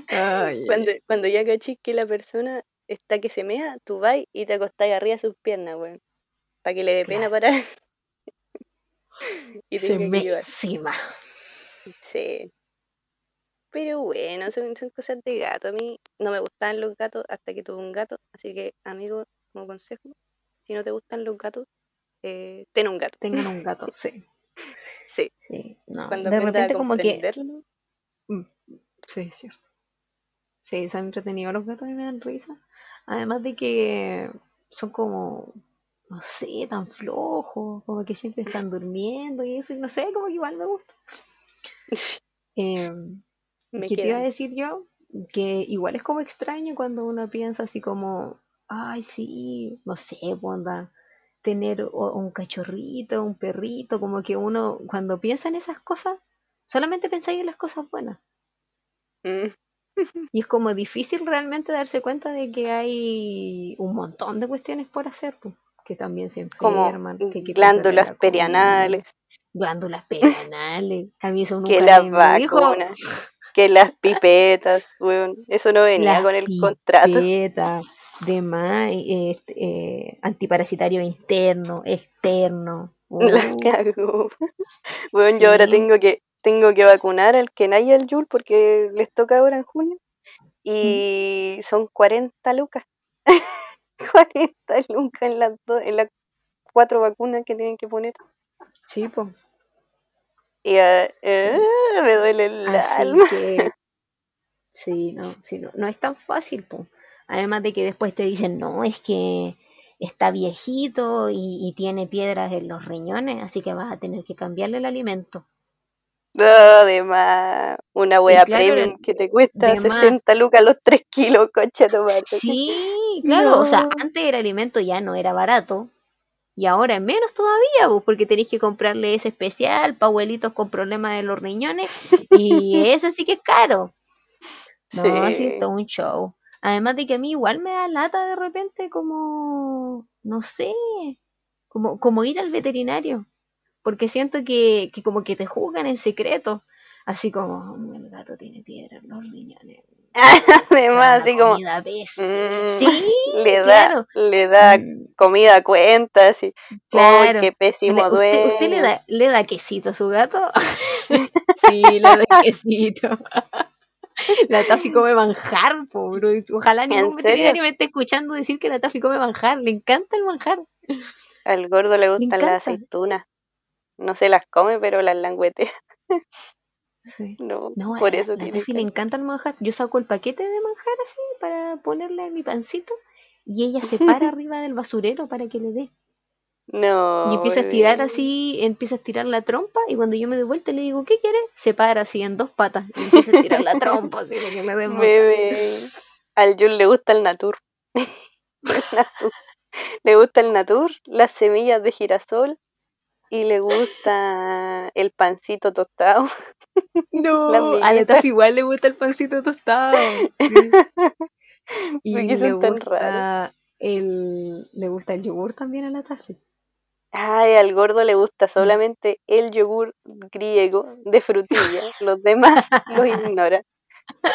Ay, Cuando, cuando ya cachis que la persona está que se mea, tú vas y te acostás arriba de sus piernas, weón. Para que le dé pena parar. y se me encima. Sí. Pero bueno, son, son cosas de gato. A mí no me gustaban los gatos hasta que tuve un gato. Así que, amigo, como consejo, si no te gustan los gatos, eh, ten un gato. Tengan un gato, sí. Sí. Sí, no. Cuando de a repente como que... Mm, Sí, es cierto. Sí, son entretenidos los gatos y me dan risa. Además de que son como, no sé, tan flojos, como que siempre están durmiendo y eso, y no sé, como que igual me gusta. Em, Me ¿Qué te iba a decir yo? Que igual es como extraño cuando uno piensa así como, ay, sí, no sé, onda, tener un cachorrito, un perrito, como que uno cuando piensa en esas cosas, solamente pensáis en las cosas buenas. Mm, Y es como difícil realmente darse cuenta de que hay un montón de cuestiones por hacer, pues, que también se Como enferman, que que glándulas perianales, glándulas perianales. A mí eso que nunca las me dijo. vacunas, que las pipetas, weón. Eso no venía Las con el contrato. pipetas, demás, este, eh, antiparasitario interno, externo. La Uh, cagó. Weón, yo ahora tengo que, tengo que vacunar al Kenai y al Yul porque les toca ahora en junio. ¿Mm? Y son 40 lucas. 40 lucas en las dos, en las cuatro vacunas que tienen que poner. Sí, pues. Y eh, me duele el Así alma. que, sí, no, sí, no, no es tan fácil, po. Además de que después te dicen, no, es que está viejito y, y tiene piedras en los riñones, así que vas a tener que cambiarle el alimento. No, además, una wea claro, premium que te cuesta de más. 60 lucas los 3 kilos, concha tu madre. Sí, claro, o sea, antes el alimento ya no era barato y ahora es menos todavía, pues, porque tenéis que comprarle ese especial para abuelitos con problemas de los riñones y ese sí que es caro. No, sí, Sí. es todo un show. Además de que a mí igual me da lata de repente como, no sé, como, como ir al veterinario, porque siento que, que como que te juzgan en secreto, así como, "Mm, el gato tiene piedra en los riñones. Además, así como comida pésima". mm, Sí, le da, claro. le da Mm, comida a cuenta, así. ¡Ay, Claro. qué pésimo Le- ¿Usted, usted le, da, le da quesito a su gato? sí, le da quesito. La Taffy come manjar, po, bro. Ojalá ningún veterinario me esté escuchando decir que la Taffy come manjar. Le encanta el manjar. Al gordo le gustan las aceitunas. No se las come, pero las languetea. Sí. No, No, a por la, eso tiene Taffy le encanta el manjar. Yo saco el paquete de manjar así para ponerle en mi pancito y ella se para arriba del basurero para que le dé. Y No, empieza a estirar así, empieza a estirar la trompa y cuando yo me doy vuelta le digo, ¿qué quiere? Se para así en dos patas y empieza a estirar la trompa así para que le dé. Bebé. Al Jul le gusta. El natur. Le gusta el natur, las semillas de girasol y le gusta el pancito tostado. No, a la. Taffy igual le gusta el pancito tostado. sí. Y ¿Por qué le gusta el le gusta el yogur también a la. Ay, al gordo le gusta solamente el yogur griego de frutilla. Los demás los ignora.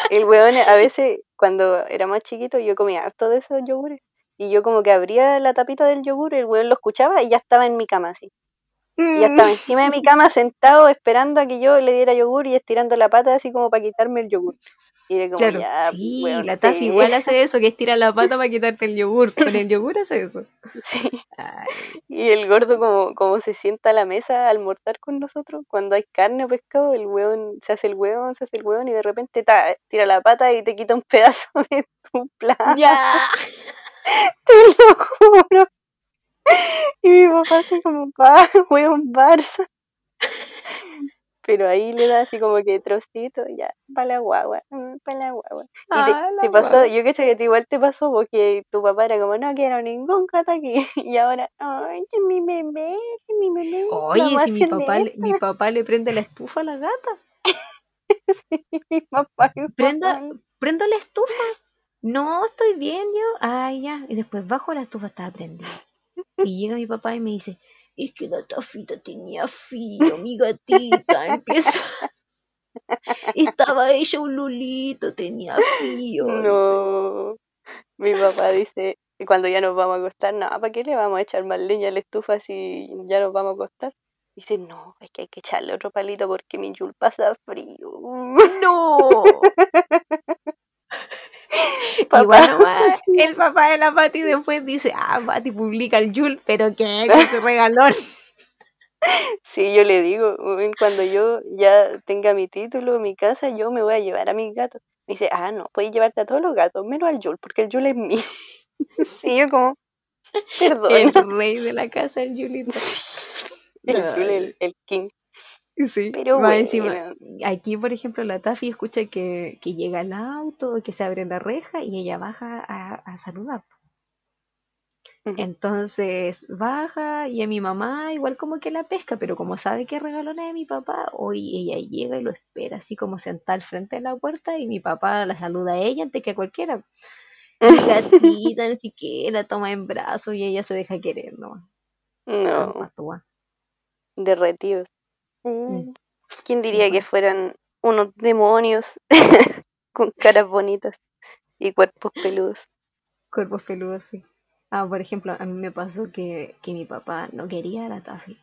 El weón a veces, cuando era más chiquito, yo comía harto de esos yogures. Y yo como que abría la tapita del yogur, el weón lo escuchaba y ya estaba en mi cama así. Y ya estaba encima de mi cama sentado esperando a que yo le diera yogur y estirando la pata así como para quitarme el yogur. Y era como, Claro, ya, sí, weón, la sí. igual hace eso, que estira la pata para quitarte el yogur. Con el yogur hace eso. Sí. Ay, Y el gordo como, como se sienta a la mesa a almorzar con nosotros, cuando hay carne o pescado, el hueón se hace el hueón, se hace el hueón y de repente ta, tira la pata y te quita un pedazo de tu plato, ya. te lo juro. Y mi papá así como, pa, hueón Barça. Pero ahí le da así como que trocito, ya, para la guagua, para la guagua. Y te, Ah, te pasó, guagua. yo que que igual te pasó porque tu papá era como, no quiero ningún aquí. Y ahora, ay, que mi bebé, que mi bebé. Oye, si mi papá, le, esto". mi papá le prende la estufa a la gata. mi papá, mi Prenda, papá. prendo la estufa. No, estoy bien yo. Ay, ya. Y después bajo la estufa estaba prendida. Y llega mi papá y me dice, es que la tafita tenía frío, mi gatita. Empieza. Estaba ella un lulito, tenía frío. No, mi papá dice, y cuando ya nos vamos a acostar, no, ¿para qué le vamos a echar más leña a la estufa si ya nos vamos a acostar? Dice, no, es que hay que echarle otro palito porque mi Yul pasa frío. ¡No! Papá. Igual nomás, el papá de la Pati después dice, ah, Pati publica el Yul, pero ¿qué? Que su regalón. Sí, yo le digo, "Uy, cuando yo ya tenga mi título, mi casa, yo me voy a llevar a mis gatos. Me dice, ah, no, puedes llevarte a todos los gatos, menos al Yul, porque el Yul es mío. Y yo como, perdón, El rey de la casa, el Julito. el el, el king. Sí, Pero más encima, bueno. aquí por ejemplo la Taffy escucha que, que llega el auto, que se abre la reja y ella baja a, a saludar. Entonces baja y a mi mamá igual como que la pesca, pero como sabe que es regalona de mi papá, hoy ella llega y lo espera así como sentada al frente de la puerta y mi papá la saluda a ella antes que a cualquiera. Gatita, no sé qué, la toma en brazos y ella se deja querer, ¿no? No, derretidos. Mm. Mm, ¿Quién Sí, diría que bueno. fueran unos demonios con caras bonitas y cuerpos peludos? Cuerpos peludos, sí. Ah, por ejemplo, a mí me pasó que, que mi papá no quería a la Taffy.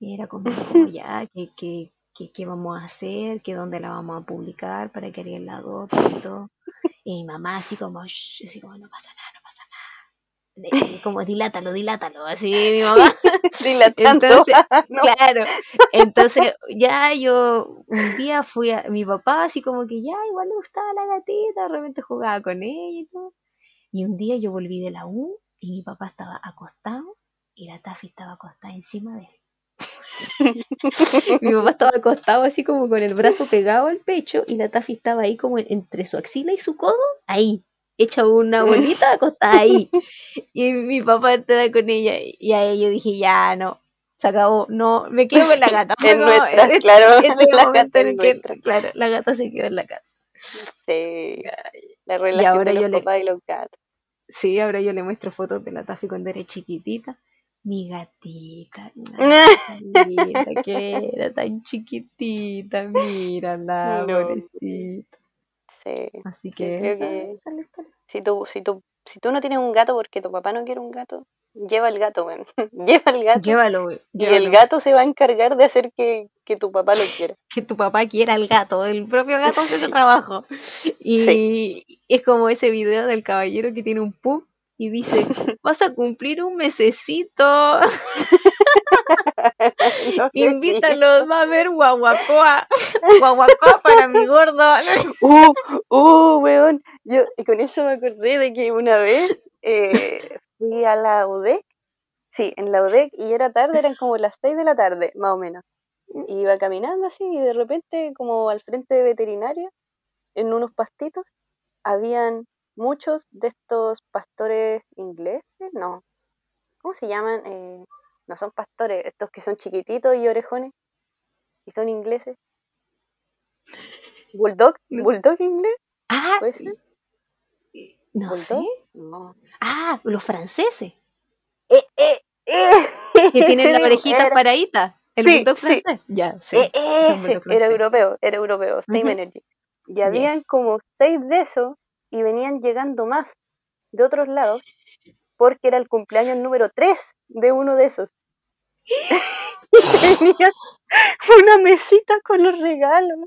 Y era como, como ya, que, que, que, qué vamos a hacer, que dónde la vamos a publicar para que alguien la adopte y todo. Y mi mamá así como, "Shh", así como, no pasa nada, no pasa como, dilátalo, dilátalo, así mi mamá. Dilatando. Entonces, no. Claro, entonces ya yo un día fui a mi papá así como que ya igual le gustaba la gatita, de repente jugaba con ella y todo. Y un día yo volví de la U y mi papá estaba acostado y la Taffy estaba acostada encima de él. Mi papá estaba acostado así como con el brazo pegado al pecho y la Taffy estaba ahí como entre su axila y su codo, ahí, hecha una bolita acostada ahí. Y mi papá estaba con ella y a ella yo dije, ya no, se acabó, no, me quedo con la gata. Nuestra, este- claro, este la gata es que, claro, la gata se quedó en la casa. Sí, la relación ahora de los yo le- y los gatos. Sí, ahora yo le muestro fotos de la Taffy cuando era chiquitita. Mi gatita, gatita que era tan chiquitita, mírala, No. pobrecita. Sí. Así que creo esa, que- esa es la historia. Si tú, si tú, si tú no tienes un gato porque tu papá no quiere un gato, lleva el gato, weón. lleva el gato. Llévalo, güey, y el llévalo. gato se va a encargar de hacer que, que tu papá lo quiera. que tu papá quiera al gato, el propio gato hace su trabajo. Y es como ese video del caballero que tiene un pug y dice, vas a cumplir un mesecito, No invítalos, va a haber guaguacoa, guaguacoa para mi gordo. Uh, uh, weón. Yo y con eso me acordé de que una vez eh, fui a la UDEC. Sí, en la UDEC y era tarde, eran como las 6 de la tarde, más o menos. Y iba caminando así y de repente, como al frente de veterinaria, en unos pastitos, habían muchos de estos pastores ingleses, no. ¿Cómo se llaman? Eh, no son pastores, estos que son chiquititos y orejones, y son ingleses. ¿Bulldog? ¿Bulldog inglés? Ah, no sé. No. Ah, los franceses, ¡Eh, eh, eh! que tienen mismo, orejitas era- paraditas. El Sí, bulldog sí. francés. Ya, sí. era europeo, era europeo, Same. Energy. Y habían Yes. como seis de esos y venían llegando más de otros lados porque era el cumpleaños número 3 de uno de esos. Y tenían una mesita con los regalos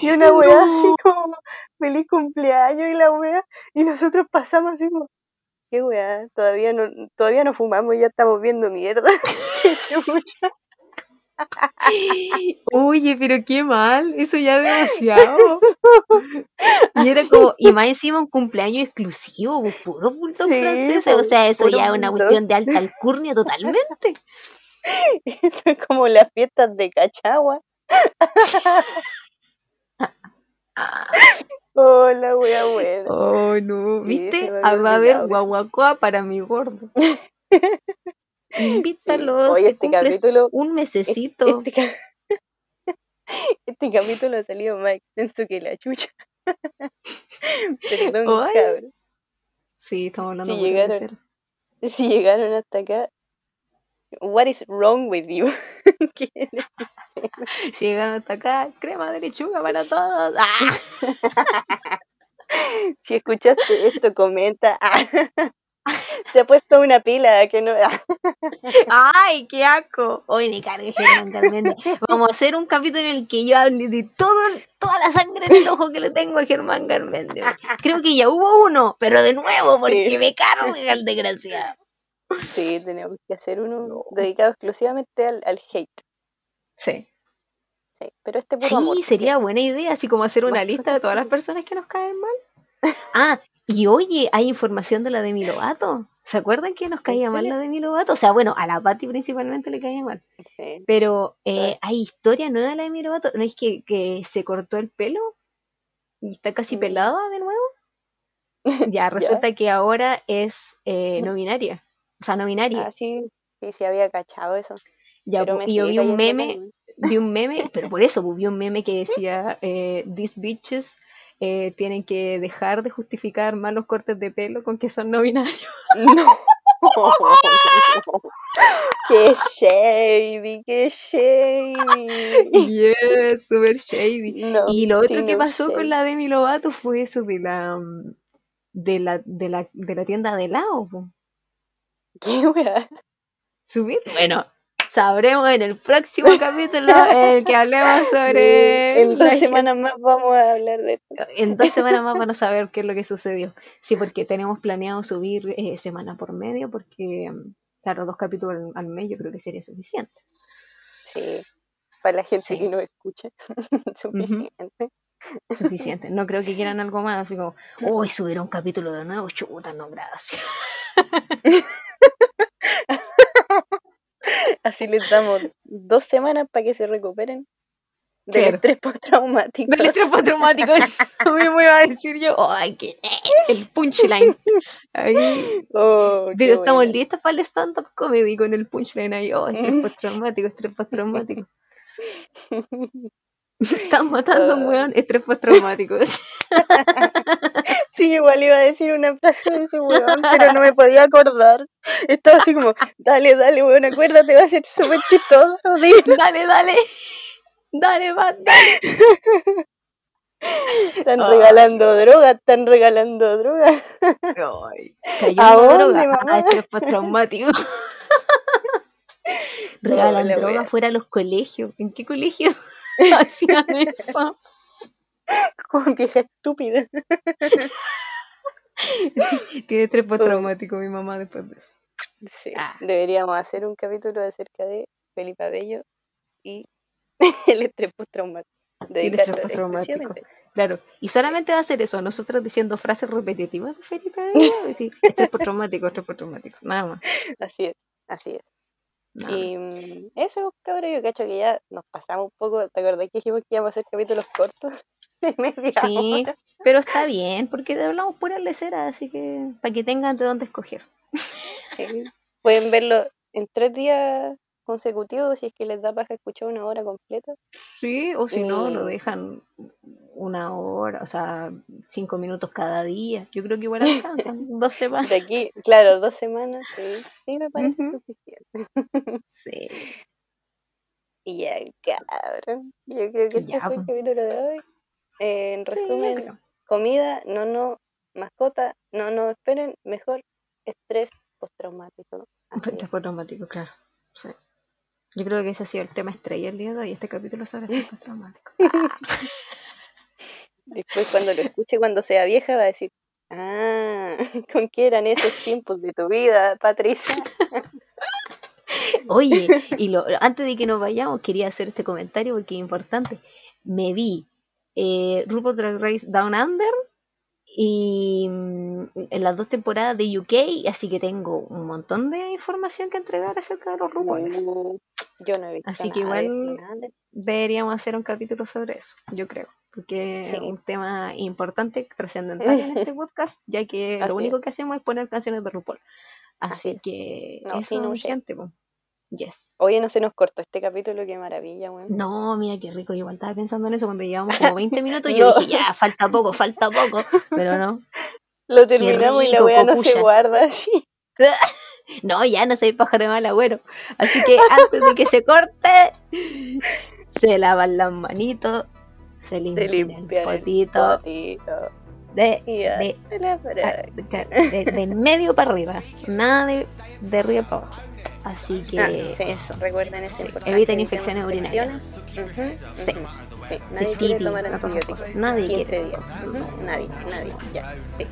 y una weá así como feliz cumpleaños y la weá. Y nosotros pasamos así como, qué weá, todavía no, todavía no fumamos, ya estamos viendo mierda. Oye, pero qué mal, eso ya es demasiado. Y era como, y más encima un cumpleaños exclusivo, pues, puros bulldogs Sí, franceses. O pues, sea, eso ya es una bulldog. cuestión de alta alcurnia totalmente. Esto es como las fiestas de Cachagua. Oh, la wea buena. Oh, no, Sí, ¿viste? Ah, Va a haber guaguacoa para mi gordo. Invítalos, Oye, que este capítulo- un mesecito. Este, ca- este capítulo ha salido más extenso que la chucha. Perdón, cabrón. Sí, estamos hablando Si muy llegaron-. Si llegaron hasta acá, what is wrong with you? ¿Qué- Si llegaron hasta acá, crema de lechuga para todos. ¡Ah! si escuchaste esto, comenta. Se ha puesto una pila que no. ¡Ay, qué asco! Hoy me cargue Germán. Vamos a hacer un capítulo en el que yo hable de todo, toda la sangre en el ojo que le tengo a Germán Garmendia. Creo que ya hubo uno, pero de nuevo, porque Sí. me carga el desgraciado. Sí, tenemos que hacer uno dedicado exclusivamente al, al hate. Sí. Sí, pero este puro Sí, amor. sería buena idea, así como hacer una lista de todas las personas que nos caen mal. Ah, y oye, hay información de la Demi Lovato. ¿Se acuerdan que nos caía mal la Demi Lovato? O sea, bueno, a la Patti principalmente le caía mal. Sí. Pero eh, Ay. hay historia nueva de la Demi Lovato. ¿No es que, que se cortó el pelo? Y está casi Mm. pelada de nuevo. Ya, resulta que ahora es eh, no binaria. O sea, no binaria. Ah, sí, sí, sí había cachado eso. Ya, pero y yo vi un meme, vi un meme, pero por eso, vi un meme que decía, eh, these bitches eh, tienen que dejar de justificar malos cortes de pelo con que son no binarios. No. qué shady, qué shady. Yes, super shady. No, Y lo otro que pasó shady. con la Demi Lovato fue eso de la de la, de la, de la tienda de helado. ¿Qué weá? Subir. Bueno, sabremos en el próximo capítulo en el que hablemos sobre en dos semanas más vamos a hablar de esto. En dos semanas más van a saber qué es lo que sucedió. Sí, porque tenemos planeado subir eh, semana por medio, porque, mm, claro, dos capítulos al, mes yo creo que sería suficiente. Sí, para la gente Sí. que nos escucha, suficiente. Suficiente. No creo que quieran algo más, así como, uy, subir un capítulo de nuevo, chuta, no, gracias. Así les damos dos semanas para que se recuperen del Claro. estrés postraumático. Del estrés postraumático, eso mismo iba a decir yo. Ay, que el punchline. Ahí. Oh, qué Pero estamos buena. listos para el stand-up comedy con el punchline ahí. Oh, estrés postraumático, estrés postraumático. Están matando a un Ay. weón, estrés postraumático. Sí, igual iba a decir una frase de ese weón, pero no me podía acordar. Estaba así como, dale, dale, weón, acuérdate, va a ser súper chistoso. dale, dale. Dale, va, dale. Están regalando droga, están regalando droga. Ay, cayó ¿A dónde, droga. Ah, estrés postraumático. Regalan la droga fuera de los colegios. ¿En qué colegio hacían eso? Como vieja estúpida. Tiene estrés postraumático mi mamá después de eso. Sí, Ah. deberíamos hacer un capítulo acerca de Felipe Abello y el estrés postraumático. Y el estrés postraumático. Claro, y solamente va a ser eso, nosotros diciendo frases repetitivas de Felipe Abello, decir, estrés postraumático, estrés postraumático, nada más. Así es, así es. Y mm, eso, cabrón, yo cacho que ya nos pasamos un poco. ¿Te acordás que dijimos que íbamos a hacer capítulos cortos? De media Sí, hora. pero está bien, porque hablamos pura lecera, así que para que tengan de dónde escoger. Sí. Pueden verlo en tres días consecutivos si es que les da paja escuchar una hora completa. Sí, o si no, lo Y- dejan una hora, o sea, cinco minutos cada día. Yo creo que igual alcanzan, dos semanas. De aquí, claro, dos semanas, sí, sí me parece suficiente. Sí. Y ya, cabrón. Yo creo que este Ya, fue el capítulo de hoy. Eh, en resumen, comida, no, no, mascota, no, no, esperen, mejor estrés postraumático. Estrés postraumático, claro. Sí. Yo creo que ese ha sido el tema estrella el día de hoy, este capítulo sobre estrés postraumático. Después cuando lo escuche, cuando sea vieja, va a decir, ah, ¿con qué eran esos tiempos de tu vida, Patricia? Oye, y lo, antes de que nos vayamos, quería hacer este comentario porque es importante. Me vi eh, RuPaul's Drag Race Down Under y mm, en las dos temporadas de UK, así que tengo un montón de información que entregar acerca de los. Uh, yo no he visto Así que nada igual- de- Deberíamos hacer un capítulo sobre eso, yo creo, porque es un tema importante, trascendental en este podcast, ya que Así lo único es. que hacemos es poner canciones de RuPaul. Así Así es. que No, eso, sin un shade. gente, po. Yes. Oye, no se nos cortó este capítulo, qué maravilla, weón. No, mira qué rico, yo igual estaba pensando en eso cuando llevamos como 20 minutos, yo No. dije, ya, falta poco, falta poco, pero no. Lo terminamos y la wea no se guarda así. No, ya no soy pájaro de mal agüero. Así que antes de que se corte, se lavan las manitos, se Se limpian limpian el el potito potito. De, medio para arriba. Nada de, de arriba para abajo. Así que Ah, sí, eso. Recuerden eso. Sí, eviten infecciones urinarias. Sí. Sí, Sí, nadie quiere tomar antibióticos. Nadie 15 quiere días. esas Ujú, Nadie, nadie. Ya. Sí.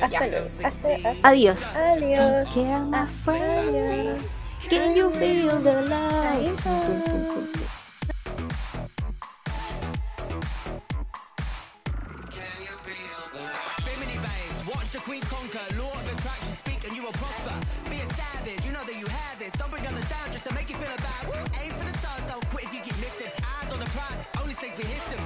Hasta luego. Hasta, hasta. Adiós. Adiós. Take care, my friend. Adiós. Can you feel the light? The Law of attraction, speak and you will prosper. Be a savage, you know that you have this. Don't bring down the sound just to make you feel bad. Woo. Aim for the stars, don't quit if you keep missing. Eyes on the prize, only things me hit.